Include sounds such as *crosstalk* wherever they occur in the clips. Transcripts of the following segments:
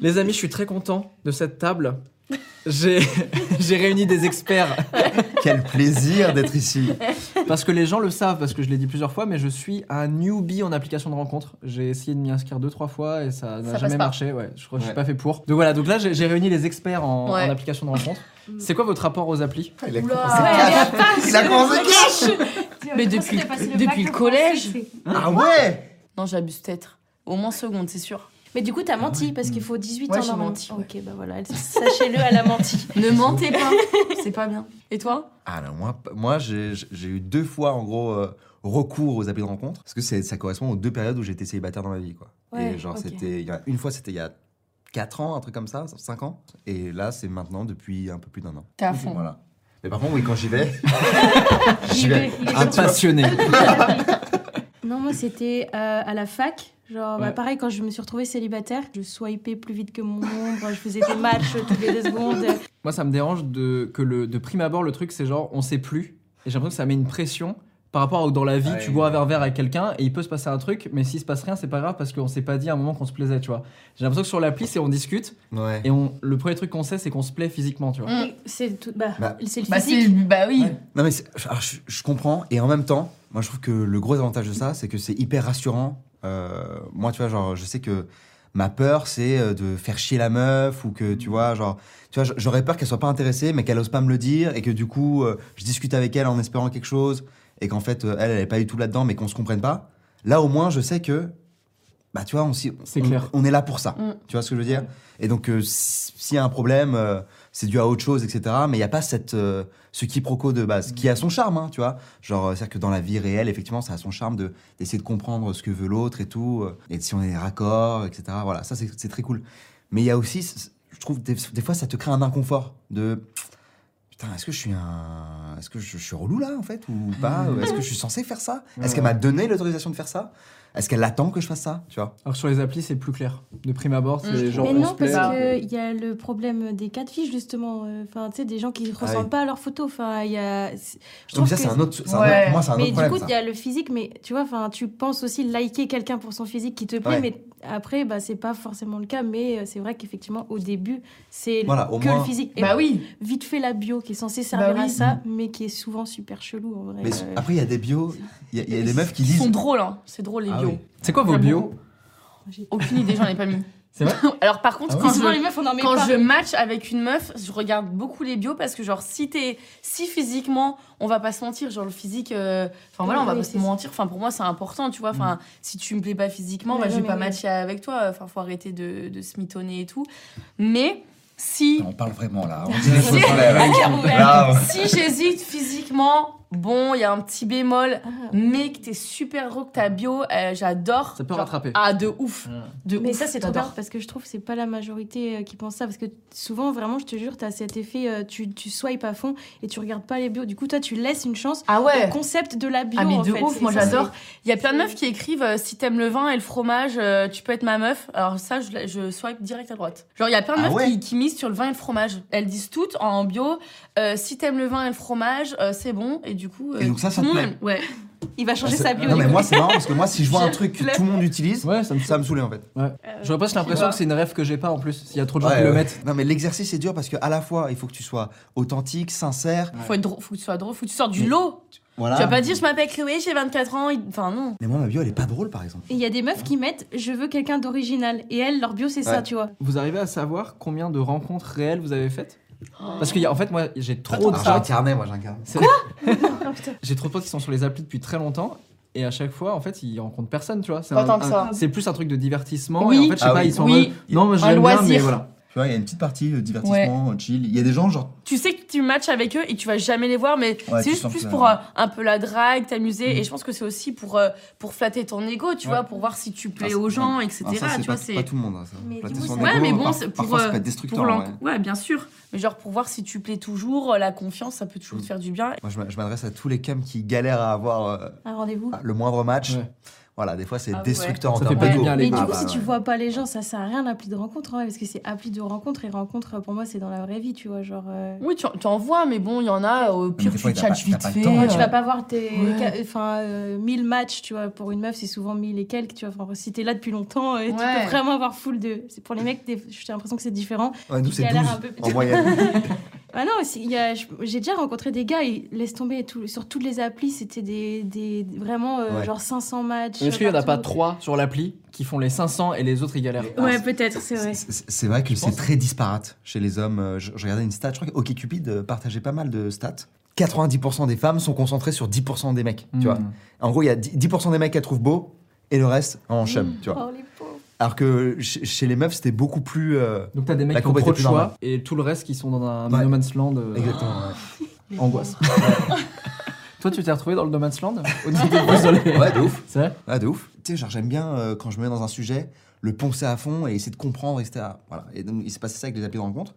Les amis, je suis très content de cette table. *laughs* J'ai réuni des experts Quel plaisir d'être ici. parce que les gens le savent, parce que je l'ai dit plusieurs fois, mais je suis un newbie en application de rencontre. J'ai essayé de m'y inscrire deux, trois fois et ça n'a jamais marché. Ouais, je crois que je suis pas fait pour. Donc voilà, donc là j'ai réuni les experts en, Ouais. en application de rencontre. C'est quoi votre rapport aux applis? Il a commencé cash. Cash. Mais depuis, depuis le collège Ah ouais Non, j'abuse peut-être. Au moins seconde, c'est sûr. Mais du coup, t'as menti parce qu'il faut 18 Ouais, ans j'ai normalement. menti, ouais. Ok, bah voilà, sachez-le, elle a menti. *laughs* Ne mentez pas, c'est pas bien. Et toi? Ah non, moi, moi j'ai j'ai eu deux fois en gros euh, recours aux applis de rencontre parce que c'est- ça correspond aux deux périodes où j'étais célibataire dans ma vie quoi. Ouais, et genre ok. c'était il y a- une fois c'était il y a 4 ans, un truc comme ça, 5 ans et là c'est maintenant depuis un peu plus d'un an. T'es à fond. Voilà. Mais par contre oui quand j'y vais, *laughs* j'y vais. est- il est Un passionné. *laughs* Non, moi c'était euh, à la fac. Genre, bah, pareil, quand je me suis retrouvée célibataire, je swipais plus vite que mon ombre, je faisais des matchs toutes les deux secondes. Moi, ça me dérange de, que le, de prime abord, le truc, c'est genre, on sait plus. Et j'ai l'impression que ça met une pression par rapport à dans la vie, Ouais. tu bois un verre verre avec quelqu'un et il peut se passer un truc, mais s'il se passe rien, c'est pas grave parce qu'on s'est pas dit à un moment qu'on se plaisait, tu vois. J'ai l'impression que sur l'appli, c'est on discute Ouais. et on, le premier truc qu'on sait, c'est qu'on se plaît physiquement, tu vois. Mm. C'est tout, bah, Bah. c'est le Bah, physique. Bah oui. Ouais. Non mais c'est- alors, je, je comprends et en même temps, moi je trouve que le gros avantage de ça, c'est que c'est hyper rassurant. Euh, moi tu vois genre je sais que ma peur c'est euh, de faire chier la meuf ou que tu vois genre tu vois j'aurais peur qu'elle soit pas intéressée mais qu'elle ose pas me le dire et que du coup euh, je discute avec elle en espérant quelque chose et qu'en fait euh, elle elle est pas du tout là-dedans mais qu'on se comprenne pas. Là au moins je sais que bah tu vois on, on- clair. on est là pour ça. Mm. Tu vois ce que je veux dire? Et donc euh, si- s'il y a un problème euh, c'est dû à autre chose, etc. Mais il n'y a pas cette, euh, ce quiproquo de base, qui a son charme, hein, tu vois. Genre, c'est-à-dire que dans la vie réelle, effectivement, ça a son charme de- d'essayer de comprendre ce que veut l'autre et tout, et si on est raccord, etc. Voilà, ça, c'est c'est très cool. Mais il y a aussi, je trouve, des, des fois, ça te crée un inconfort de. Putain, est-ce que je suis un. Est-ce que je, je suis relou là, en fait, ou pas Est-ce que je suis censé faire ça? Est-ce qu'elle m'a donné l'autorisation de faire ça? Est-ce qu'elle attend que je fasse ça Tu vois? Alors sur les applis, c'est plus clair. De prime abord, c'est Mm. genre. Mais on non, parce qu'il y a le problème des cas de fiches, justement. Enfin, tu sais, des gens qui ne ressemblent oui. pas à leurs photos. Enfin, il y a. Je Donc, trouve ça, c'est que- un autre. c'est un Ouais. autre- pour moi, c'est un Mais autre du problème. coup, ça. il y a le physique, mais tu vois, enfin, tu penses aussi liker quelqu'un pour son physique qui te plaît, Ouais. mais après, bah, c'est pas forcément le cas. Mais euh, c'est vrai qu'effectivement, au début, c'est Voilà, que moins- le physique. Et Bah oui. vite fait la bio qui est censée servir Bah oui. à ça, mais qui est souvent super chelou en vrai. Mais Euh, après, il y a des bios, il y, a- y a des meufs qui Ils sont disent. drôles, hein. C'est drôle les Ah oui. C'est quoi vos bios Aucune idée, j'en ai pas mis. *laughs* C'est vrai *laughs* Alors par contre, Ah ouais quand, Souvent, je, les meufs, on en met quand pas. je match avec une meuf, je regarde beaucoup les bios parce que genre si t'es si physiquement, on va pas se mentir, genre le physique, euh, enfin voilà, on va Oui, pas c'est se mentir. Enfin pour moi c'est important, tu vois. Enfin si tu me plais pas physiquement, bah, je non, vais pas mais oui. matcher avec toi. Enfin faut arrêter de, de se mitonner et tout. Mais si On parle vraiment là. On *laughs* dit les choses vraies, là. Là, si j'hésite physiquement, bon, il y a un petit bémol, Ah. mais que t'es super gros, que ta bio, euh, j'adore. Ça peut Genre, rattraper. Ah, de ouf. De Mais ouf, ça, c'est trop j'adore. bien parce que je trouve que c'est pas la majorité euh, qui pense ça. Parce que souvent, vraiment, je te jure, t'as cet effet, euh, tu, tu swipes à fond et tu regardes pas les bios. Du coup, toi, tu laisses une chance Ah ouais. au concept de la bio. Ah mais en de fait. ouf, moi j'adore. Il y a plein de meufs qui écrivent euh, si t'aimes le vin et le fromage, euh, tu peux être ma meuf. Alors ça, je, swipe direct à droite. Genre il y a plein de Ah meufs ouais qui, qui misent sur le vin et le fromage. Elles disent toutes en bio, euh, si t'aimes le vin et le fromage, euh, c'est bon. Et du coup, euh, Et donc ça, ça te le plaît Ouais. Il va changer Ah, sa c'est- bio. Non, mais moi, c'est marrant parce que moi, si je vois *laughs* un truc que tout le monde utilise, Ouais, ça me ça me saoulait en fait. J'aurais presque l'impression que c'est une rêve que j'ai pas en plus. S'il y a trop de gens Ouais, qui le ouais. mettent. Non, mais l'exercice est dur parce que à la fois, il faut que tu sois authentique, sincère. Faut, être drôle, faut que tu sois drôle, faut que tu sortes du Mais- lot. Voilà. Tu vas pas dire je m'appelle Chloé, j'ai 24 ans. Enfin non. Mais moi, ma bio, elle est pas drôle, par exemple. Et il y a des meufs qui mettent je veux quelqu'un d'original. Et elles, leur bio, c'est ça, Ouais. tu vois. Vous arrivez à savoir combien de rencontres réelles vous avez faites? Parce que, en fait, moi, j'ai trop de Alors, j'ai un potes. carnet, moi, j'ai un carnet. C'est- J'ai trop de potes qui sont sur les applis depuis très longtemps. Et à chaque fois, en fait, ils rencontrent personne, tu vois. C'est Pas un- tant que un- ça. C'est plus un truc de divertissement. Oui. Et en fait, je sais Ah pas, oui. ils sont en Oui. mode, Non, Un l'aime bien, loisir. mais voilà. Tu vois, il y a une petite partie euh, divertissement, euh, chill. Il y a des gens, genre, Tu sais que tu matches avec eux et tu vas jamais les voir, mais Ouais, c'est juste plus que- pour euh, un peu la drague, t'amuser. Mm. Et je pense que c'est aussi pour, euh, pour flatter ton ego, tu Ouais. vois, pour voir si tu plais Ah, aux gens, etc. alors ça, tu vois, c'est. pas tout le monde, hein, ça. Mais son Ouais, ego, mais bon, par- c'est pour, parfois, ça euh, peut être pour destructeur. ouais. ouais, bien sûr. Mais genre pour voir si tu plais toujours, la confiance, ça peut toujours te Mm. faire du bien. Moi, je m'a- je m'adresse à tous les cums qui galèrent à avoir euh, Un rendez-vous. le moindre match. Ouais. Voilà, des fois, c'est Ah ouais. destructeur en Ça termes d'ego. Mais du Ah coup, bah si ouais. tu vois pas les gens, ça sert à rien l'appli de rencontre, hein, parce que c'est appli de rencontre et rencontre, pour moi, c'est dans la vraie vie, tu vois. Genre, euh, Oui, tu, en- tu en vois, mais bon, il y en a, au pire, tu tchatches vite fait. temps, Ouais, tu euh, vas pas voir tes Ouais. enfin, euh, 1000 matchs, tu vois. Pour une meuf, c'est souvent 1000 et quelques, tu vois. Enfin, si t'es là depuis longtemps, euh, tu Ouais. peux vraiment avoir full de. C'est pour les mecs, j'ai l'impression que c'est différent. Ouais, nous, c'est galèrent 12 un peu. en moyenne. *laughs* Ah non, aussi, il y a- j'ai déjà rencontré des gars, ils laissent tomber tout, sur toutes les applis, c'était des, des vraiment euh, Ouais. genre 500 matchs. Est-ce qu'il y en a pas trois sur l'appli qui font les 500 et les autres ils galèrent Ouais, peut-être, c'est vrai. C'est- vrai que c'est très disparate chez les hommes. Euh, Je, je regardais une stat, je crois que OkCupid euh, partageait pas mal de stats. 90% des femmes sont concentrées sur 10% des mecs, tu vois. Hmm. En gros, il y a 10% 10% des mecs qu'elles trouvent beaux et le reste en chum, tu vois. Oh, les. Alors que chez, les meufs, c'était beaucoup plus... euh, Donc t'as des mecs La qui ont trop de choix normale. et tout le reste qui sont dans un Ouais. no man's land. euh, Exactement. ouais. Angoisse. *laughs* Toi tu t'es retrouvé dans le no man's land au *laughs* niveau des désolé. Ouais, de ouf. C'est vrai Ouais, de ouf. Tu sais, genre, j'aime bien euh, quand je me mets dans un sujet, le poncer à fond et essayer de comprendre, etc. Voilà. Et donc, il s'est passé ça avec les applis de rencontre.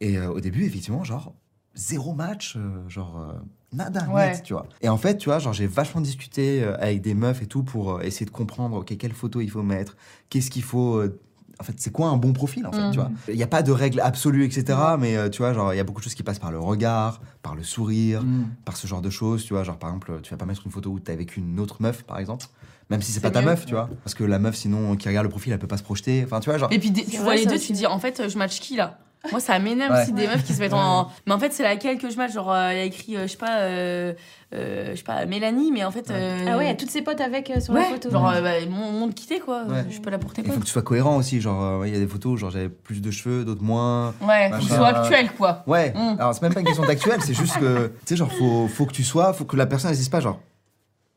Et euh, au début, effectivement, genre, zéro match, euh, genre, euh, nada, Ouais. net, tu vois. Et en fait, tu vois, genre, j'ai vachement discuté euh, avec des meufs et tout pour euh, essayer de comprendre, ok, quelle photo il faut mettre, qu'est-ce qu'il faut. euh, en fait, c'est quoi un bon profil, en fait, tu vois Il n'y a pas de règle absolue, etc. Mais tu vois, genre, il y a beaucoup de choses qui passent par le regard, par le sourire, Hmm. par ce genre de choses, tu vois, genre par exemple, tu vas pas mettre une photo où t'es avec une autre meuf, par exemple, même si c'est pas ta meuf, tu vois, parce que la meuf, sinon, qui regarde le profil, elle peut pas se projeter, enfin, tu vois, genre, Et puis tu vois les deux, aussi. tu te dis en fait, je match qui là? Moi, ça m'énerve Ouais. aussi des meufs qui se mettent en. Mais en fait, c'est laquelle que je match Genre, euh, il y a écrit, euh, je sais pas, euh, euh, je sais pas, Mélanie, mais en fait. euh, Ah ouais, il y a toutes ses potes avec euh, sur ouais, la photo. Genre, euh, bah, mon monde quitté quoi. Ouais. Je suis pas là pour tes il faut que tu sois cohérent aussi, genre, euh, ouais, il y a des photos, genre, j'avais plus de cheveux, d'autres moins. Ouais, faut que ce soit actuel quoi. Ouais, Mm. alors c'est même pas une question d'actuel, c'est juste que, tu sais, genre, faut, faut que tu sois, faut que la personne, elle se dise pas, genre,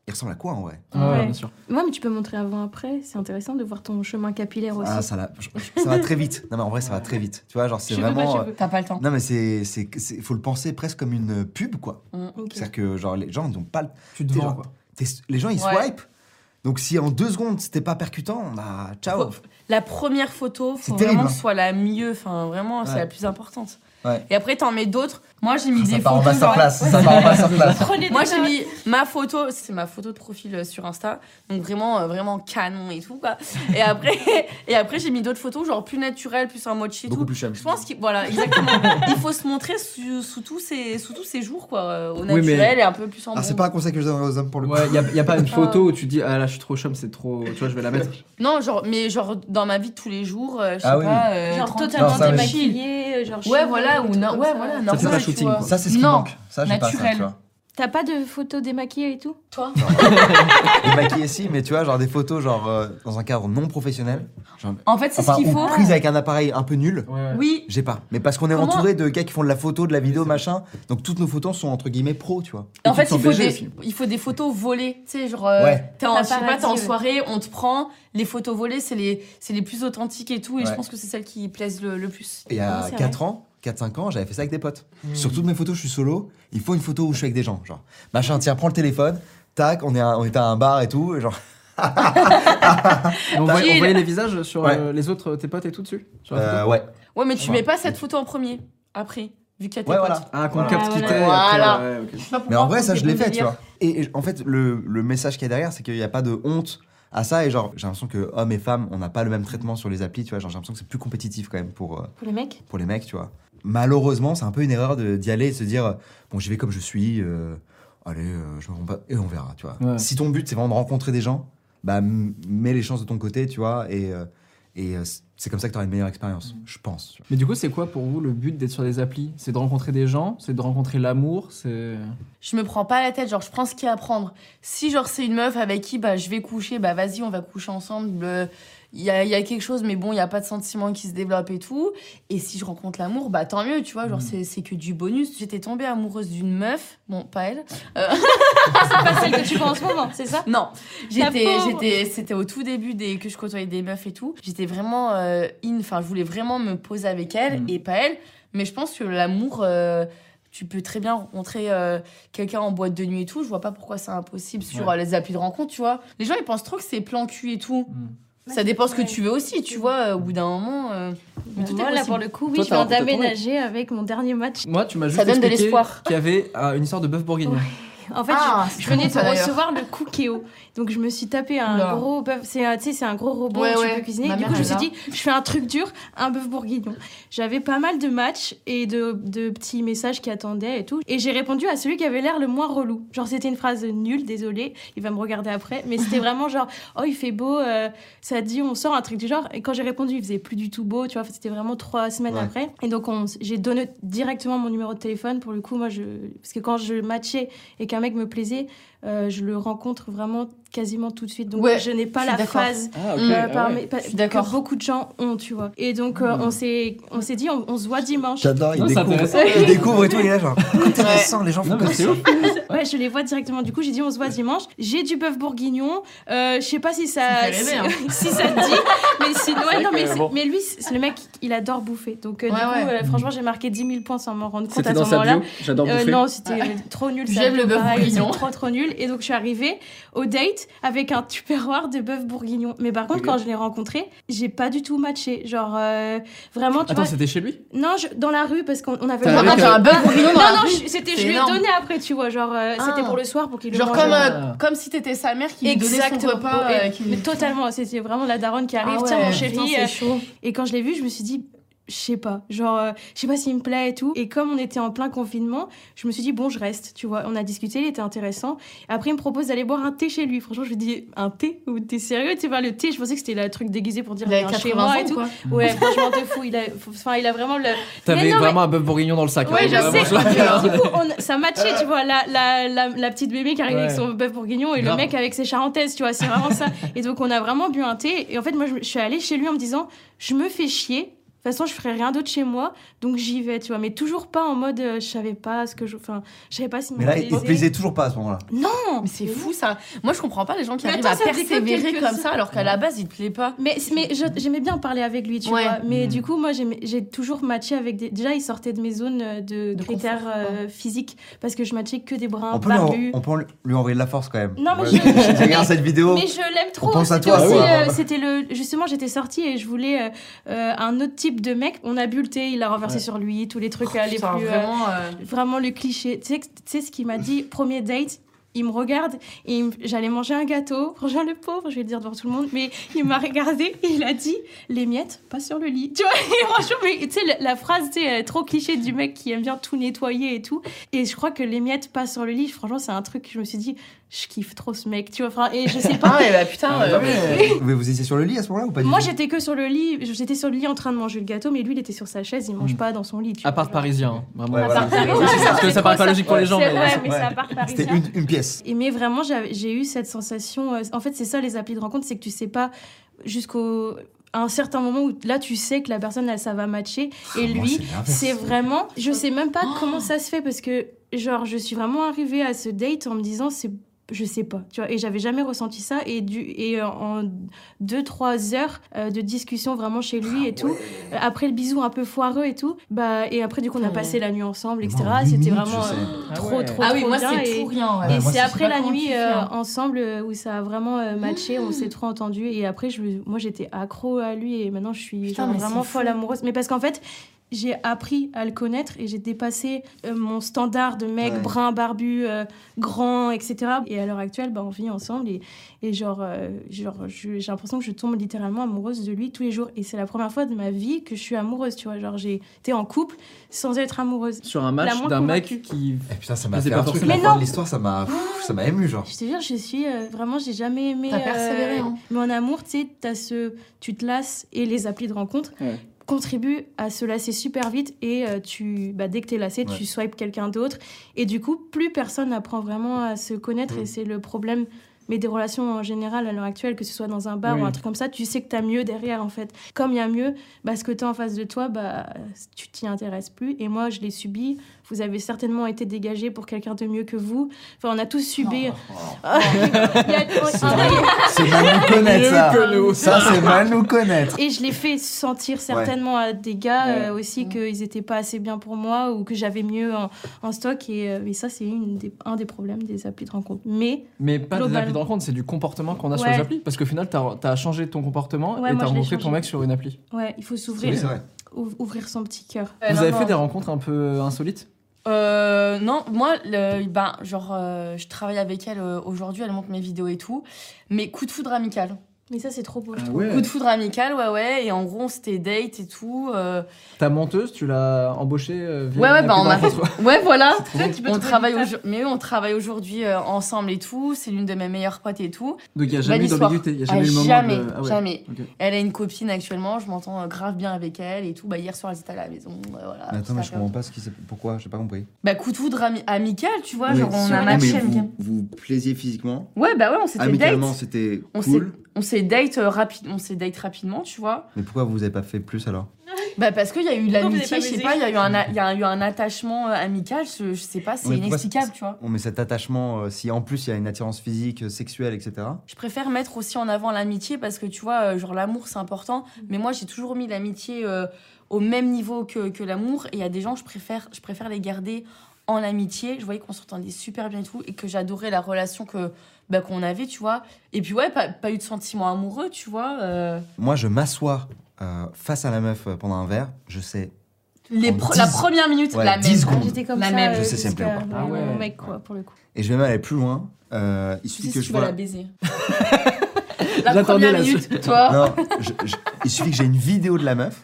il ressemble à quoi en vrai? Ouais, Ouais. bien sûr. Ouais, mais tu peux montrer avant-après. C'est intéressant de voir ton chemin capillaire aussi. Ah, ça, la- ça va très vite. Non, mais en vrai, ça va très vite. Tu vois, genre, c'est Cheveux, pas vraiment. cheveux. T'as pas le temps. Non, mais c'est, c'est, c'est- faut le penser presque comme une pub, quoi. Ok. C'est-à-dire que, genre, les gens, ils n'ont pas le Tu te T'es vends genre- quoi. T'es- les gens ils Ouais. swipe. Donc si en deux secondes c'était pas percutant, bah ciao. Faut- La première photo, C'est faut terrible, vraiment que hein. ce soit la mieux. Enfin, vraiment, c'est Ouais. la plus importante. Ouais. Et après, t'en mets d'autres. Moi, j'ai mis Ça des part en photos. genre- masterclass. Ça part en masterclass. Prenez Moi j'ai mis ma photo, c'est ma photo de profil euh, sur Insta, donc vraiment euh, vraiment canon et tout quoi. Et après *laughs* et après j'ai mis d'autres photos genre plus naturelles, plus en mode et Beaucoup tout. plus chum. Je pense qu'il voilà exactement. *laughs* Il faut se montrer sous, sous tous ces sous tous ces jours quoi, euh, au Oui, mais- naturel et un peu plus en Ah, c'est pas un conseil que je donne aux hommes pour le coup. Ouais, y a, y a pas une photo où tu dis ah là je suis trop chum, c'est trop. Tu vois, je vais la mettre. *laughs* Non genre mais genre dans ma vie de tous les jours, euh, je sais Ah oui. pas. euh, Genre totalement Non, ça, ouais. démaquillé, genre Ouais voilà ou ouais voilà normal. Shooting, vois. Ça c'est ce qui Non, manque. Ça j'ai pas ça, tu vois. T'as pas de photos démaquillées et tout Toi Et *laughs* maquillé si, mais tu vois, genre des photos genre euh, dans un cadre non professionnel. Genre, En fait c'est enfin, ce qu'il faut. prises avec un appareil un peu nul. Ouais, ouais. Oui. J'ai pas. Mais parce qu'on est Comment entouré de gars qui font de la photo, de la vidéo, machin. Donc toutes nos photos sont entre guillemets pro, tu vois. En fait, il faut, des, aussi. il faut des photos volées. Tu sais, genre, euh, Ouais. t'es en, je sais pas, Paparazzi, t'es en ouais. soirée, on te prend. Les photos volées, c'est les, c'est les plus authentiques et tout. Et je pense que c'est celles qui plaisent le, le plus. Et il y a c'est 4 ans, 4-5 ans, j'avais fait ça avec des potes. Hmm. Sur toutes mes photos, je suis solo. Il faut une photo où je suis avec des gens. Genre, machin, tiens, prends le téléphone. Tac, on est, à, on est à un bar et tout. et genre, on, voyait, on voyait les visages sur Ouais. euh, les autres, tes potes et tout dessus? Sur euh, ouais. Ouais, mais tu Ouais. mets pas cette photo en premier, après, vu qu'il y a tes Ouais, potes. voilà. Ah, qu'on capte qui t'es. vas Mais en vrai, ça, je l'ai fait, tu vois. Et, et en fait, le, le message qu'il y a derrière, c'est qu'il n'y a pas de honte à ça. Et genre, j'ai l'impression que hommes et femmes, on n'a pas le même traitement sur les applis, tu vois. Genre, j'ai l'impression que c'est plus compétitif quand même pour, euh, Pour les mecs? pour les mecs, tu vois. Malheureusement, c'est un peu une erreur de- d'y aller et de se dire, euh, bon, j'y vais comme je suis, euh, allez, euh, je me rends pas, et on verra, tu vois. Ouais. Si ton but, c'est vraiment de rencontrer des gens, bah, mets les chances de ton côté, tu vois, et, euh, et euh, c'est comme ça que tu auras une meilleure expérience, je pense. Mais du coup, c'est quoi pour vous le but d'être sur des applis? C'est de rencontrer des gens? C'est de rencontrer l'amour? C'est. Je me prends pas la tête, genre, je prends ce qu'il y a à prendre. Si, genre, c'est une meuf avec qui, bah, je vais coucher, bah, vas-y, on va coucher ensemble. Il y a, il y a quelque chose, mais bon, il y a pas de sentiment qui se développe et tout. Et si je rencontre l'amour, bah tant mieux, tu vois. Genre, c'est c'est que du bonus. J'étais tombée amoureuse d'une meuf, bon, pas elle. Euh, *laughs* C'est pas celle que tu vois en ce moment, c'est ça? Non, j'étais, c'était au tout début des, que je côtoyais des meufs et tout. J'étais vraiment euh, in, enfin, je voulais vraiment me poser avec elle Mm. et pas elle. Mais je pense que l'amour, euh, tu peux très bien rencontrer euh, quelqu'un en boîte de nuit et tout. Je vois pas pourquoi c'est impossible sur Ouais. les applis de rencontre, tu vois. Les gens, ils pensent trop que c'est plan cul et tout. Mm. Ça dépend ce que tu veux aussi, tu vois. Au bout d'un moment, euh, mais tout est Moi, là, pour le coup, oui, Toi, je viens d'aménager avec mon dernier match. Moi, tu m'as juste Ça donne de expliqué l'espoir. qu'il y avait euh, une histoire de bœuf bourguignon. En fait, Ah, je, venais bon, de recevoir le cookéo. Donc, je me suis tapé un gros bœuf. C'est un, tu sais, c'est un gros robot Ouais, où ouais. tu peux cuisiner. Ma Du coup, je me suis dit, je fais un truc dur, un bœuf bourguignon. J'avais pas mal de matchs et de, de petits messages qui attendaient et tout. Et j'ai répondu à celui qui avait l'air le moins relou. Genre, c'était une phrase nulle, désolé, il va me regarder après. Mais c'était *laughs* vraiment genre, oh, il fait beau, euh, ça dit, on sort un truc du genre. Et quand j'ai répondu, il faisait plus du tout beau, tu vois. C'était vraiment trois semaines Ouais. après. Et donc, on- j'ai donné directement mon numéro de téléphone. Pour le coup, moi, je. Parce que quand je matchais et qu'un mec me plaisait, euh, je le rencontre vraiment quasiment tout de suite. Donc, Ouais, je n'ai pas la phase Ah, ok. euh, par- que beaucoup de gens ont, tu vois. Et donc, euh, on s'est on s'est dit, on, on se voit dimanche. J'adore, il Non, c'est découvre, intéressant. il découvre et tout, il est là genre *laughs* intéressant, les gens font Non, comme ça. *laughs* Ouais, je les vois directement. Du coup, j'ai dit, on se voit dimanche. J'ai du bœuf bourguignon. Euh, je sais pas si ça, rêver, si, *laughs* si ça te dit. Mais sinon, ouais, vrai non, que, mais, c'est- bon. mais lui, c'est le mec, il adore bouffer. Donc, euh, Ouais, du coup, ouais. euh, franchement, j'ai marqué 10 000 points sans m'en rendre compte C'était à ce dans sa moment-là. bio. J'adore bouffer. non, c'était trop nul. J'aime le bœuf bourguignon. c'était Trop, trop nul. Et donc, je suis arrivée au date avec un tupperware de bœuf bourguignon. Mais par contre, quand je l'ai rencontré, j'ai pas du tout matché. Genre, euh, vraiment, tu Attends, vois. c'était chez lui? Non, je- dans la rue, parce qu'on on avait T'as le un Ah, bœuf bourguignon dans non, la non, rue? c'était, je lui ai donné après, tu vois. Genre, euh, Ah. c'était pour le soir, pour qu'il le Genre mange. comme, Ah. euh, comme si t'étais sa mère qui lui donnait son Exactement. repas. Et- euh, qui- mais totalement, c'était vraiment la daronne qui arrive, Ah ouais, tiens mon putain, chéri. c'est euh, chaud. et quand je l'ai vu, je me suis dit, je sais pas, genre, euh, je sais pas s'il me plaît et tout. Et comme on était en plein confinement, je me suis dit, bon, je reste, tu vois. On a discuté, il était intéressant. Après, il me propose d'aller boire un thé chez lui. Franchement, je lui dis, un thé? Ou t'es sérieux? Tu pas, le thé, je pensais que c'était le truc déguisé pour dire, Il avait viens chez 80 moi ans et ou tout. quoi Ouais, franchement, de fou. Il a, enfin, il a vraiment le. T'avais Mais vraiment un bœuf bourguignon dans le sac. Ouais, hein, je vraiment, sais. Du hein. coup, on- ça matchait, tu vois, la, la, la, la petite bébé qui arrive avec son bœuf bourguignon et Grave. le mec avec ses charentaises, tu vois, c'est vraiment ça. Et donc, on a vraiment bu un thé. Et en fait, moi, je, je suis allée chez lui en me disant, je me fais chier. De toute façon, je ferai rien d'autre chez moi, donc j'y vais, tu vois. Mais toujours pas en mode, euh, je savais pas ce que je. Enfin, je savais pas si Mais là, il te plaisait toujours pas à ce moment-là. Non Mais c'est fou ça. Moi je comprends pas les gens qui Mais arrivent attends, à ça persévérer comme ça alors qu'à la base il te plaît pas. Mais, mais je- j'aimais bien parler avec lui, tu Ouais. vois. Mais Mm. du coup, moi, j'aimais- j'ai toujours matché avec des. Déjà, il sortait de mes zones euh, de, De critères confort, euh, physiques parce que je matchais que des bruns On peut, lui, barbus. on peut lui envoyer de la force quand même. Non, mais Ouais. je- *laughs* Regarde cette vidéo. Mais je l'aime trop. On pense à C'était toi, aussi, euh, C'était le justement j'étais sortie et je voulais euh, euh, un autre type de mec. On a bu le thé, il l'a renversé Ouais. sur lui, tous les trucs euh, les Putain, plus euh, vraiment. euh, vraiment le cliché. Tu sais, que- tu sais ce qu'il m'a dit premier date. Il me regarde et me- j'allais manger un gâteau. *laughs* Franchement, le pauvre, je vais le dire devant tout le monde. Mais il m'a regardé et il a dit les miettes, pas sur le lit. *laughs* Tu vois, et franchement, mais tu sais, la, la phrase, tu sais, trop cliché du mec qui aime bien tout nettoyer et tout. Et je crois que les miettes, pas sur le lit, franchement, c'est un truc que je me suis dit, je kiffe trop ce mec. Tu vois, enfin, et je sais pas. *laughs* Ah bah putain. Ah, euh, mais- Mais vous étiez sur le lit à ce moment-là ou pas du Moi, j'étais que sur le lit. J'étais sur le lit en train de manger le gâteau, mais lui, il était sur sa chaise. Il mange Mm. pas dans son lit. Tu À vois, part parisien. hein, Vraiment. Ouais, À voilà. part parisien. Oui, parce que ça paraît pas logique pour les gens. C'est- mais- ouais, mais Ouais. c'est à part parisien. C'était une, une pièce. Et mais vraiment, j'ai eu cette sensation. euh, en fait, c'est ça les applis de rencontre, c'est que tu sais pas jusqu'au à un certain moment où là tu sais que la personne elle, ça va matcher et Moi, lui c'est vraiment je sais même pas comment ça se fait parce que genre je suis vraiment arrivée à ce date en me disant c'est je sais pas, tu vois, et j'avais jamais ressenti ça, et, du, et euh, en deux, trois heures euh, de discussion vraiment chez lui et tout, euh, après le bisou un peu foireux et tout, bah, et après du coup on a Ouais. passé la nuit ensemble, etc. C'était vraiment euh, Ah trop, ouais. trop, Ah oui trop moi c'est tout rien. ouais. Et c'est après la nuit euh, ensemble euh, où ça a vraiment euh, matché, on s'est trop entendu et après je, moi j'étais accro à lui et maintenant je suis Putain, genre mais vraiment folle amoureuse. Mais parce qu'en fait j'ai appris à le connaître et j'ai dépassé euh, mon standard de mec Ouais. brun, barbu, euh, grand, etc. Et à l'heure actuelle, bah, on vit ensemble et, et genre, euh, genre j'ai l'impression que je tombe littéralement amoureuse de lui tous les jours. Et c'est la première fois de ma vie que je suis amoureuse, tu vois. Genre j'ai été en couple sans être amoureuse. Sur un match d'un mec qui. Et putain, ça m'a fait pas un truc. La Mais non. de l'histoire, ça m'a, pff, ça m'a ému, genre. Je te jure, je suis euh, vraiment, j'ai jamais aimé. T'as persévéré, hein. Mais en amour, tu sais, t'as ce, tu te lasses et les applis de rencontre Ouais. Contribuent à se lasser super vite et euh, tu, bah, dès que t'es lassé, Ouais. tu swipes quelqu'un d'autre et du coup, plus personne n'apprend vraiment à se connaître Mm. et c'est le problème mais des relations en général à l'heure actuelle, que ce soit dans un bar Oui. ou un truc comme ça, tu sais que tu as mieux derrière en fait. Comme il y a mieux, bah, ce que tu as en face de toi, bah, tu t'y intéresses plus. Et moi, je l'ai subi. Vous avez certainement été dégagé pour quelqu'un de mieux que vous. Enfin, on a tous subi. *laughs* Il y a- en vrai, C'est mal nous connaître ça. que nous. Ça, c'est mal nous connaître. Et je l'ai fait sentir certainement à des gars Ouais. euh, aussi qu'ils n'étaient pas assez bien pour moi ou que j'avais mieux en, en stock. Et, euh, et ça, c'est un des problèmes des applis de rencontre. Mais Mais pas des applis de rencontre, c'est du comportement qu'on a sur Ouais. les applis. Parce qu'au final, t'as as changé ton comportement Ouais, et je l'ai rencontré ton mec sur une appli. ouais, il faut s'ouvrir, Oui, c'est vrai. ouv- ouvrir son petit cœur. Vous non, avez non. fait des rencontres un peu insolites? Euh, non, moi, le, ben, genre, euh, je travaille avec elle euh, aujourd'hui, elle monte mes vidéos et tout. Mais coup de foudre amical. Mais ça, c'est trop beau, je Ah trouve. ouais. Coup de foudre amical, ouais, ouais. Et en gros, on s'était date et tout. euh. Ta monteuse, tu l'as embauchée euh, via Ouais, ouais, bah, on a fait. Ouais, voilà. C'est trop bon. On travaille, mais oui, on travaille aujourd'hui euh, ensemble et tout. C'est l'une de mes meilleures potes et tout. Donc il n'y a jamais eu d'ambiguïté, il n'y a Ah, jamais eu le moment jamais, de... Ah ouais. jamais. Elle a une copine actuellement, je m'entends euh, grave bien avec elle et tout. Bah, hier soir, elle était à la maison. euh, voilà, Mais attends, mais je comprends pas ce qui s'est. Pourquoi J'ai pas compris. Bah, coup de foudre ami- amical, tu vois. Oui, genre, on a matché vous, vous plaisiez physiquement Ouais, bah ouais, on s'était date. Amicalement, c'était cool. On s'est date euh, rapide, on s'est date rapidement, tu vois. Mais pourquoi vous avez pas fait plus alors? Bah parce qu'il y a eu avez l'amitié, je sais pas, il y a eu un, a- *laughs* y a eu un attachement euh, amical, je, je sais pas, c'est inexplicable, tu vois. On met cet attachement, euh, si en plus il y a une attirance physique, euh, sexuelle, etc. Je préfère mettre aussi en avant l'amitié parce que tu vois, euh, genre l'amour c'est important, mais moi j'ai toujours mis l'amitié euh, au même niveau que, que l'amour et il y a des gens, je préfère, je préfère les garder en amitié. Je voyais qu'on s'entendait super bien et tout et que j'adorais la relation que bah, qu'on avait, tu vois. Et puis ouais, pas, pas eu de sentiments amoureux, tu vois. euh. Moi, je m'assois euh, face à la meuf euh, pendant un verre, je sais. Les En pro- 10 la première minute, ouais, la 10 même. Ah, J'étais comme La ça. même. Je sais si elle me plaît ou jusqu'à pas. Ah ouais. mon mec, quoi, pour le coup. Et je vais même aller plus loin. euh, il Tu suffit sais que si je tu vas vois. la baiser. *laughs* la J'attendais première la minute, toi. Non, je- je- il suffit que j'ai une vidéo de la meuf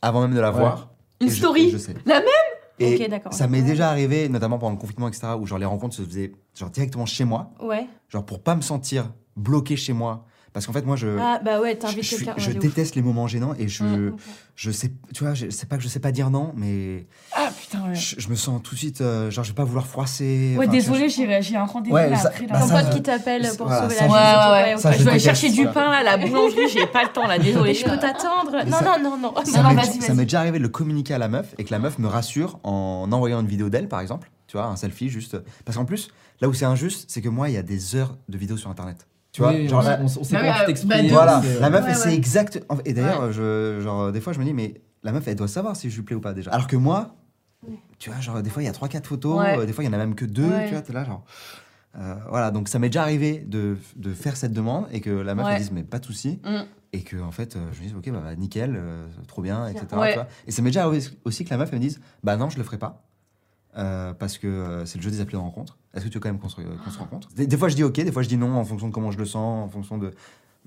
avant même de la Ouais. voir. Une et je- story. et je sais. La même Et ça m'est déjà arrivé, notamment pendant le confinement, etc., où genre les rencontres se faisaient genre directement chez moi, Ouais. genre pour pas me sentir bloqué chez moi. Parce qu'en fait, moi, je, Ah, bah ouais, je, suis- ouf. déteste les moments gênants et je, je sais, tu vois, je sais pas que je sais pas dire non, mais Ah putain, ouais. je, je me sens tout de suite, euh, genre, je vais pas vouloir froisser. Ouais, désolé, j'ai un rendez-vous Ouais, là ça- après. bah, Là. Ton ça, pote qui t'appelle pour voilà, sauver ça, la vie. Ouais, ouais, ouais. Ça, je je dois aller chercher du pain là, à la boulangerie, j'ai pas le temps là, désolé. Je peux t'attendre. Non, non, non, non. Ça Non, m'est- vas-y, ça vas-y. m'est déjà arrivé de le communiquer à la meuf et que la meuf me rassure en envoyant une vidéo d'elle, par exemple. Tu vois, un selfie juste. Parce qu'en plus, là où c'est injuste, c'est que moi, il y a des heures de vidéos sur Internet. Tu vois, Oui, genre on, on, on sait comment oui, tu euh, t'exprimes. bah, Voilà, c'est- la meuf, Ouais, elle sait ouais. exact. Et d'ailleurs, je, genre, des fois, je me dis, mais la meuf, elle doit savoir si je lui plais ou pas déjà. Alors que moi, tu vois, genre, des fois, il y a 3-4 photos, Ouais. euh, des fois, il y en a même que deux, Ouais. tu vois, t'es là, genre. euh, voilà, donc ça m'est déjà arrivé de, de faire cette demande et que la meuf, elle dise, mais pas de souci. Mm. Et que, en fait, euh, je me dis, ok, bah, bah, nickel, euh, trop bien, etc. Ouais. tu vois. Et ça m'est déjà arrivé aussi que la meuf, elle me dise, bah non, je le ferai pas. euh, parce que c'est le jeu des appels de rencontre. Est-ce que tu veux quand même qu'on se, qu'on se rencontre? Des, des fois, je dis ok, des fois, je dis non en fonction de comment je le sens, en fonction de,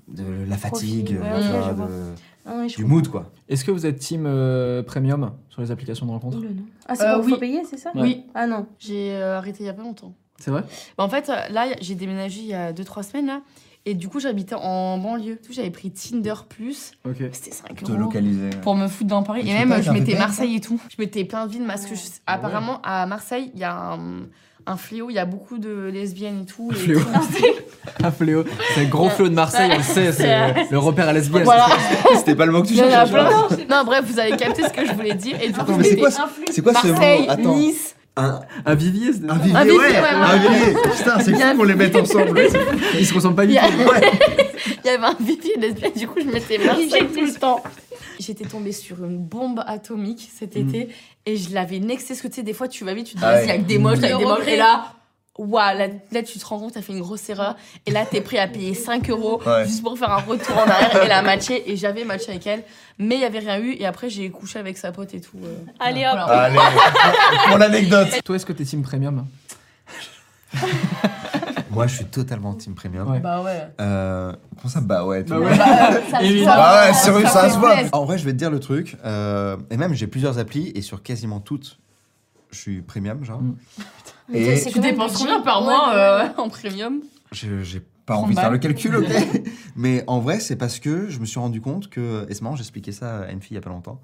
de la fatigue, Profil, ouais, euh, de- Ah du comprends. mood, quoi. Est-ce que vous êtes team euh, premium sur les applications de rencontre Oula, non. Ah, c'est Euh, pour oui. faut payer, c'est ça Ouais. Oui, Ah non. j'ai euh, arrêté il y a pas longtemps. C'est vrai Bah, en fait, là, j'ai déménagé il y a 2-3 semaines là. Et du coup, j'habitais en banlieue. J'avais pris Tinder Plus. Ok. C'était 5 euros. localiser. Pour me foutre dans Paris. Et même, je mettais Marseille et tout. Je mettais plein de villes parce que je- ouais. apparemment, à Marseille, il y a un, un fléau. Il y a beaucoup de lesbiennes et tout. Un fléau. Un fléau. C'est le gros fléau de Marseille, on le sait, c'est C'est- le repère à lesbienne. Voilà. C'était pas le mot que tu cherchais. Non, bref, vous avez capté ce que je voulais dire. Et du coup, c'est quoi, ce- c'est quoi ce Marseille, mot Attends. Nice. Un, Un vivier, c'est un vivier, Un vivier, ouais, ouais, un vivier. Putain, c'est Il fou qu'on les mette ensemble. Ils se ressemblent pas du Il tout. *laughs* Il y avait un vivier lesbienne, du coup je mettais Marseille tout le temps. J'étais tombée sur une bombe atomique cet été et je l'avais nexté. Parce que tu sais, des fois tu vas vite, tu te dis, Ah vas-y, ouais. avec des moches, avec des moches. Et là, waouh, là, là, tu te rends compte, t'as fait une grosse erreur. Et là, t'es prêt à payer 5 euros Ouais. juste pour faire un retour en arrière. Et la matché. Et j'avais matché avec elle. Mais il y avait rien eu. Et après, j'ai couché avec sa pote et tout. euh. Allez hop. Voilà. Allez, *laughs* pour l'anecdote. Toi, est-ce que t'es team premium *laughs* Moi, je suis totalement team premium. Ouais. Bah ouais. Euh, comment ça, bah ouais, tu Bah vois. ouais. Ça. Ah ouais, sérieux, ça, se voit. En vrai, je vais te dire le truc. euh, et même, j'ai plusieurs applis et sur quasiment toutes, je suis premium, genre. Mm. *laughs* Et Tu dépenses combien par mois ouais, euh, ouais. en premium j'ai pas 30 envie de faire le calcul, ok *laughs* Mais en vrai, c'est parce que je me suis rendu compte que, et c'est marrant, j'expliquais ça à une fille il y a pas longtemps,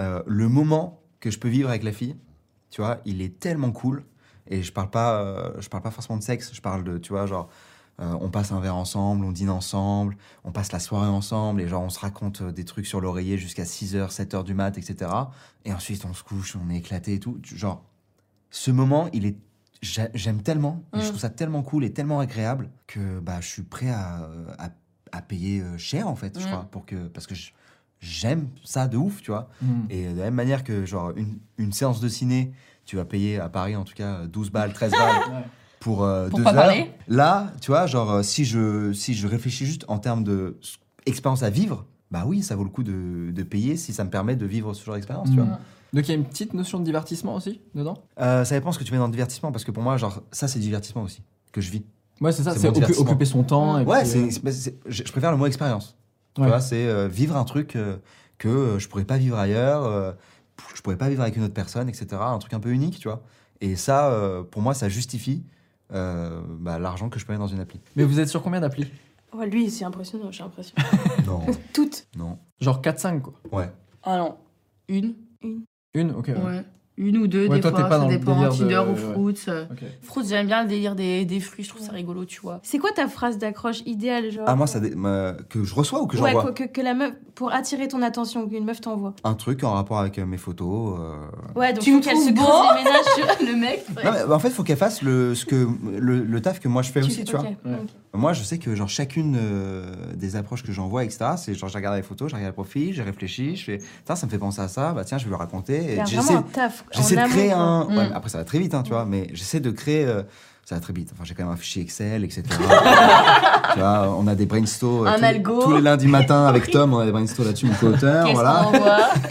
euh, le moment que je peux vivre avec la fille, tu vois, il est tellement cool. Et je parle pas, euh, je parle pas forcément de sexe, je parle de, tu vois, genre, euh, on passe un verre ensemble, on dîne ensemble, on passe la soirée ensemble, et genre on se raconte euh, des trucs sur l'oreiller jusqu'à 6h, 7h du mat, etc. Et ensuite on se couche, on est éclaté et tout. Genre, ce moment, il est. j'a- J'aime tellement, et je Mm. trouve ça tellement cool et tellement agréable que bah, je suis prêt à, à, à payer euh, cher, en fait, je Mm. crois, pour que, parce que j'aime ça de ouf, tu vois. Hmm. Et de la même manière que, genre, une, une séance de ciné, tu vas payer à Paris, en tout cas, 12 balles, 13 balles. *laughs* pour euh, Pour deux pas heures. parler? Là, tu vois, genre, euh, si je, si je réfléchis juste en termes de s- expérience à vivre, bah oui, ça vaut le coup de, de payer si ça me permet de vivre ce genre d'expérience, tu Hmm. vois. Donc il y a une petite notion de divertissement aussi dedans? Euh, ça dépend ce que tu mets dans le divertissement, parce que pour moi, genre, ça, c'est divertissement aussi, que je vis. Ouais, c'est ça, C'est occu- occuper son temps. et Ouais, puis, je je préfère le mot expérience. Tu vois, c'est euh, vivre un truc euh, que je pourrais pas vivre ailleurs, euh, je pourrais pas vivre avec une autre personne, etc. Un truc un peu unique, tu vois. Et ça, euh, pour moi, ça justifie euh, bah, l'argent que je peux mettre dans une appli. Mais vous êtes sur combien d'applis? Ouais, lui, c'est impressionnant, j'ai l'impression. *laughs* Non, Toutes. non. Genre 4-5 quoi. Ouais. Ah non, une. Une Ok. ouais. Ouais. Une ou deux, Ouais, des toi, fois, pas ça dans le dépend. délire de- Tinder ou ouais. Fruits. Fruits, j'aime bien le délire des, des fruits, je trouve ça rigolo, tu vois. C'est quoi ta phrase d'accroche idéale genre Ah, moi, ça dé- ma- que je reçois ou que Ouais, j'envoie quoi, que, que la meuf, pour attirer ton attention, qu'une meuf t'envoie. Un truc en rapport avec euh, mes photos. euh, Ouais, donc Tu faut qu'elle se ménages. *laughs* Le mec, Non, mais, bah, en fait, il faut qu'elle fasse le, ce que, le, le taf que moi je fais aussi, fais- tu vois. Ouais. Moi, je sais que genre chacune euh, des approches que j'envoie, etc., c'est genre je regarde les photos, je regarde le profil, je réfléchis, je fais, tiens, ça me fait penser à ça, bah tiens, je vais le raconter. J'essaie, vraiment un taf. j'essaie en de créer un. ouais, Mm. après, ça va très vite, hein, tu vois, mais j'essaie de créer. euh, ça va très vite. Enfin, j'ai quand même un fichier Excel, etc. *laughs* tu vois, on a des brainstorms Un tous, algo. tous les lundis matins avec *laughs* Tom, on a des brainstorms là-dessus, mon co-auteur, voilà. *laughs*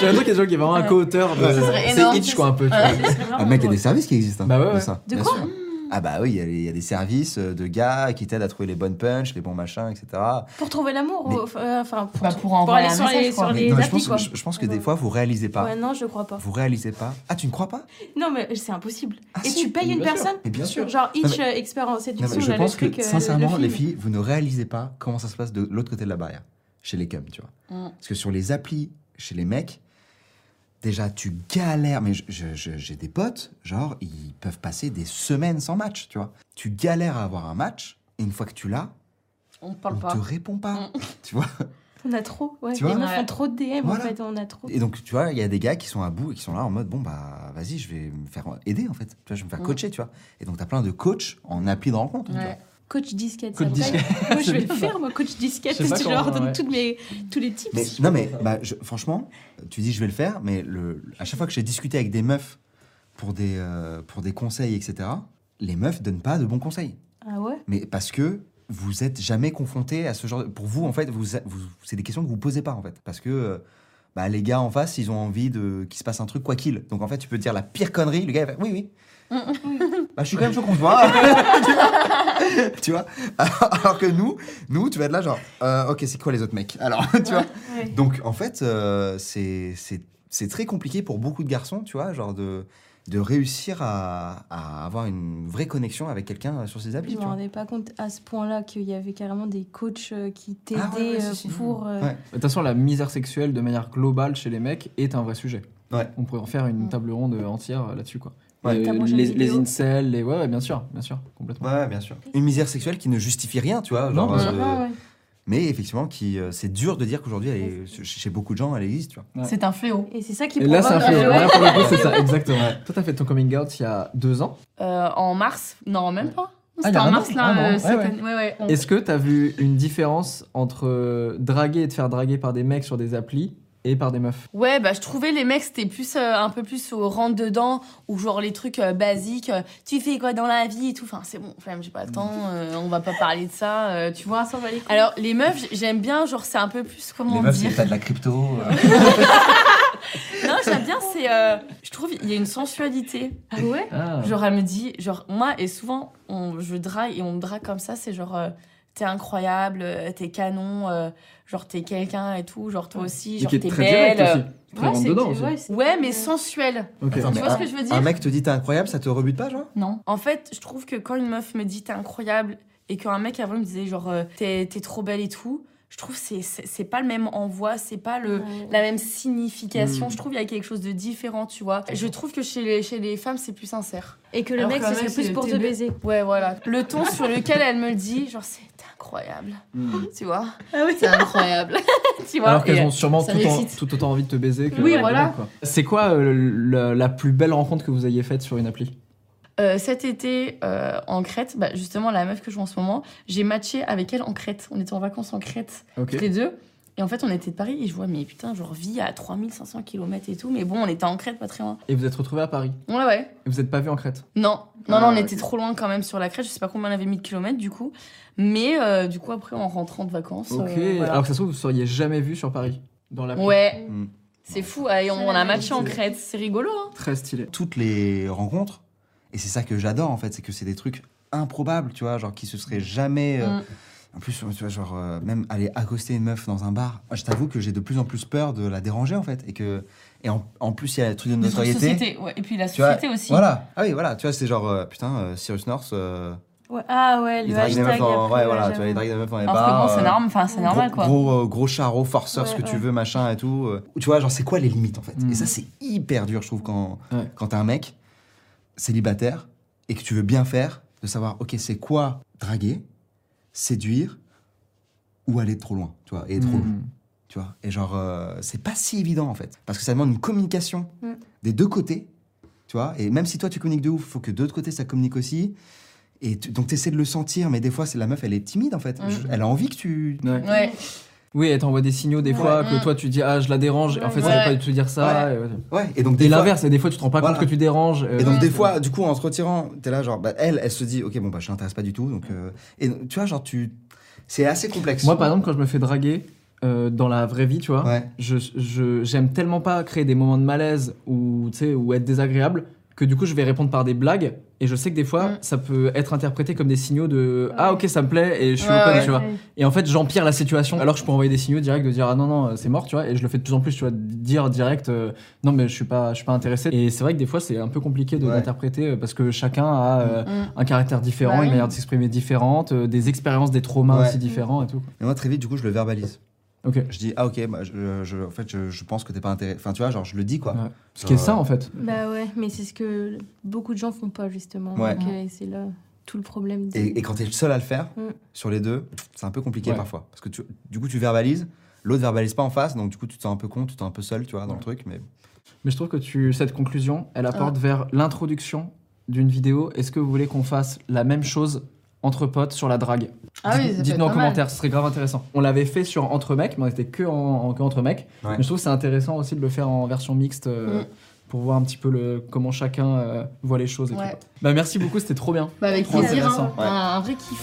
J'ai l'impression qu'il y a des gens qui est vraiment un co-auteur de. Ça C'est énorme. Itch quoi un peu. tu vois. Ah, mec, il y a des services qui existent. hein, Bah ouais, ouais. ça. De quoi. Ah bah oui, il y a- il y, a des services euh, de gars qui t'aident à trouver les bonnes punches, les bons machins, etc. Pour trouver l'amour euh, Enfin, pour, Bah, pour envoyer aller un sur message, les, sur Mais les Non, mais je, applis, pense, quoi. je, je pense que Ouais. des fois, vous réalisez pas. Ouais, non, je crois pas. Vous réalisez pas. Ah, tu ne crois pas? Non, mais c'est impossible. Ah, Et si, tu payes une bien personne Mais bien sûr. Genre, each euh, expert en Non, séduction, je pense truc, que, euh, sincèrement, le les filles, vous ne réalisez pas comment ça se passe de l'autre côté de la barrière, chez les cums, tu vois. Mm. Parce que sur les applis, chez les mecs, déjà, tu galères. Mais j'ai des potes, genre, ils peuvent passer des semaines sans match, tu vois. Tu galères à avoir un match, et une fois que tu l'as, On ne on parle pas. te répond pas, Mm. *laughs* tu vois. On a trop, ouais. Tu les meufs Ouais. trop de DM, Voilà. en fait, on a trop. Et donc, tu vois, il y a des gars qui sont à bout et qui sont là en mode, bon, bah, vas-y, je vais me faire aider, en fait. Tu vois, je vais me faire Mm. coacher, tu vois. Et donc, tu as plein de coachs en appli de rencontre. tu vois. Coach disquette, Coach disquette. Moi, je *laughs* C'est vais le faire, ça. moi, coach disquette. Je *laughs* Je leur donne ouais. toutes mes, tous les tips. Mais non, mais bah, je- franchement, tu dis je vais le faire, mais le, à chaque fois que j'ai discuté avec des meufs pour des, euh, pour des conseils, etc., les meufs donnent pas de bons conseils. Ah ouais? Mais parce que vous êtes jamais confronté à ce genre de... Pour vous, en fait, vous, vous- c'est des questions que vous posez pas, en fait. Parce que euh, bah, les gars en face, ils ont envie de qu'il se passe un truc quoi qu'il. Donc en fait, tu peux dire la pire connerie, le gars il va faire oui, oui. Bah, je suis quand même chaud qu'on se voit. *laughs* tu vois? Alors que nous, nous, tu vas être là genre, euh, ok, c'est quoi les autres mecs? Alors, *laughs* tu vois? Ouais. donc en fait, euh, c'est c'est- c'est très compliqué pour beaucoup de garçons, tu vois, genre de, de réussir à, à avoir une vraie connexion avec quelqu'un sur ces applis. Je tu me rendais pas compte à ce point-là qu'il y avait carrément des coachs euh, qui t'aidaient Ah ouais, ouais, si, si. pour. euh, Ouais. De toute façon, la misère sexuelle de manière globale chez les mecs est un vrai sujet. Ouais. On pourrait en faire une Mm. table ronde entière là-dessus, quoi. Ouais. Les, les incels, les... Ouais, ouais, bien sûr, bien sûr, complètement. Ouais, bien sûr. Une misère sexuelle qui ne justifie rien, tu vois. Genre, euh. Ah ouais. Mais effectivement, qui, euh, c'est dur de dire qu'aujourd'hui, elle est- chez beaucoup de gens, elle existe, tu vois. Ouais. C'est un fléau. Et c'est ça qui Et là, c'est un. Là, pour le coup, c'est ça, exactement. Toi, t'as fait ton coming out il y a deux ans. Euh, en mars Non, même pas. Ah, C'était en mars, là, euh, Ouais, cette ouais. année. Ouais, ouais. On- Est-ce que t'as vu une différence entre draguer et te faire draguer par des mecs sur des applis et par des meufs Ouais, bah je trouvais les mecs c'était plus euh, un peu plus au rentre dedans ou genre les trucs euh, basiques, euh, tu fais quoi dans la vie? et tout. Enfin, c'est bon, flemme, j'ai pas le temps, euh, on va pas parler de ça, euh, tu vois. s'en va les. Alors les meufs, j'aime bien genre c'est un peu plus comment Les meufs, dire. c'est pas de la crypto. euh. *laughs* *laughs* Non, j'aime bien c'est euh, je trouve il y a une sensualité. Ah ouais? Ah. Genre elle me dit genre moi et souvent on je drague et on me drague comme ça, c'est genre euh, t'es incroyable, euh, t'es canon, euh, genre t'es quelqu'un et tout, genre toi aussi, genre t'es très belle. direct aussi. Très Ouais, dedans aussi. ouais, mais sensuel. Ok. Attends, Tu mais vois ce un- que je veux dire Un mec te dit t'es incroyable, ça te rebute pas, genre? Non. En fait, je trouve que quand une meuf me dit t'es incroyable et qu'un mec avant me disait genre euh, t'es t'es trop belle et tout, je trouve c'est c'est pas le même envoi, c'est pas le Ouais. la même signification. Mm. Je trouve il y a quelque chose de différent, tu vois. Je trouve que chez les chez les femmes c'est plus sincère. Et que le Alors mec, que ce serait plus pour te baiser. Ouais, voilà. Le ton sur lequel elle me le dit, genre c'est incroyable, Mm. *laughs* tu vois. Ah oui. C'est incroyable, *laughs* tu vois. Alors qu'elles ont sûrement tout, en- m'excite. tout autant envie de te baiser que. Oui, voilà. C'est quoi euh, le- la plus belle rencontre que vous ayez faite sur une appli? Euh, cet été euh, en Crète, bah, justement la meuf que je vois en ce moment, j'ai matché avec elle en Crète. On était en vacances en Crète, Ok. toutes les deux. Et en fait, on était de Paris et je vois, mais putain, je revis à 3500 km et tout. Mais bon, on était en Crète, pas très loin. Et vous êtes retrouvés à Paris. Ouais, ouais. Et vous n'êtes pas vu en Crète. Non, non, Ah, non, on ok. était trop loin quand même sur la Crète. Je sais pas combien on avait mis de kilomètres du coup. Mais euh, du coup, après, en rentrant de vacances. Ok. euh, voilà. Alors que ça se trouve, vous seriez jamais vu sur Paris. Dans l'appli. Ouais, Mm. c'est fou. On, on a la matché en. Crète. C'est rigolo, hein. Très stylé. Toutes les rencontres, et c'est ça que j'adore en fait, c'est que c'est des trucs improbables, tu vois, genre qui se seraient jamais. euh, Mm. En plus, tu vois, genre, euh, même aller accoster une meuf dans un bar, moi, je t'avoue que j'ai de plus en plus peur de la déranger en fait. Et, que, et en, en plus, il y a le truc de notoriété. société, ouais. Et puis la Tu vois, société aussi. Voilà. Ah oui, voilà. Tu vois, c'est genre, euh, putain, euh, Cyrus North, euh, Ouais. Ah ouais, le meufs hashtag. en. après, Ouais, ouais, voilà, tu vois, il drague des meufs dans les Alors que bars. bon, c'est euh, normal, enfin, c'est normal gros, quoi. Gros, euh, gros charreau, forceur, ce Ouais, que tu ouais. veux, machin et tout. Tu vois, genre, c'est quoi les limites en fait? Mm. Et ça, c'est hyper dur, je trouve, quand, Ouais. quand t'es un mec célibataire et que tu veux bien faire, de savoir, ok, c'est quoi draguer, séduire ou aller trop loin, tu vois, et être relou, Mm. tu vois. Et genre, euh, c'est pas si évident en fait, parce que ça demande une communication Mm. des deux côtés, tu vois. Et même si toi tu communiques de ouf, faut que de l'autre côté ça communique aussi. Et tu- donc t'essaies de le sentir, mais des fois c'est la meuf, elle est timide en fait. Mm. Je- Elle a envie que tu. Ouais. Ouais. Oui, elle t'envoie des signaux des Ouais. fois que Mm. toi tu dis ah je la dérange. Et en fait, ça Ouais. veut pas du tout dire ça. Et, ouais. Ouais. Et donc Et fois- l'inverse, et des fois tu te rends pas Voilà. compte que tu déranges. euh, Et donc Ouais. des fois, du coup, en te retirant, t'es là genre, bah, elle, elle se dit, ok, bon bah je l'intéresse pas du tout, donc euh, et tu vois genre tu, c'est assez complexe. Moi par exemple, quand je me fais draguer euh, dans la vraie vie, tu vois, Ouais. je- j'aime tellement pas créer des moments de malaise ou tu sais ou être désagréable que du coup je vais répondre par des blagues et je sais que des fois Mm. ça peut être interprété comme des signaux de Ouais. ah ok ça me plaît et je suis Ouais, open ouais. tu vois Ouais. et en fait j'empire la situation alors que je peux envoyer des signaux directs de dire ah non non c'est mort tu vois et je le fais de plus en plus tu vois de dire direct euh, non mais je suis pas je suis pas intéressé et c'est vrai que des fois c'est un peu compliqué de Ouais. l'interpréter euh, parce que chacun a euh, Mm. un caractère différent Bah une manière de s'exprimer différente euh, des expériences des traumas Ouais. aussi différents et tout Mais moi très vite, du coup, je le verbalise. Ok Je dis, ah ok, bah, je, je- en fait, je, je pense que t'es pas intéressé. Enfin, tu vois, genre je le dis quoi. Ouais. ce qui est ça en fait Bah ouais, mais c'est ce que beaucoup de gens font pas justement. Ouais. Donc, euh, c'est là tout le problème. de- Et, et quand t'es le seul à le faire, Mm. sur les deux, c'est un peu compliqué Ouais. parfois, parce que tu- du coup tu verbalises, l'autre verbalise pas en face, donc du coup tu te sens un peu con, tu te sens un peu seul, tu vois, dans le truc. Mais mais je trouve que tu cette conclusion elle apporte Ah. vers l'introduction d'une vidéo est-ce que vous voulez qu'on fasse la même chose entre potes sur la drague Ah oui, Dites-nous en commentaire, ce serait grave intéressant. On l'avait fait sur Entre Mecs, mais on était que, en, en- que entre mecs. Ouais. Mais je trouve que c'est intéressant aussi de le faire en version mixte euh, Mm. pour voir un petit peu le, comment chacun euh, voit les choses. Et Ouais. tout. Bah, merci beaucoup, c'était trop bien. Bah, avec Trop plaisir, intéressant. hein. un vrai kiff.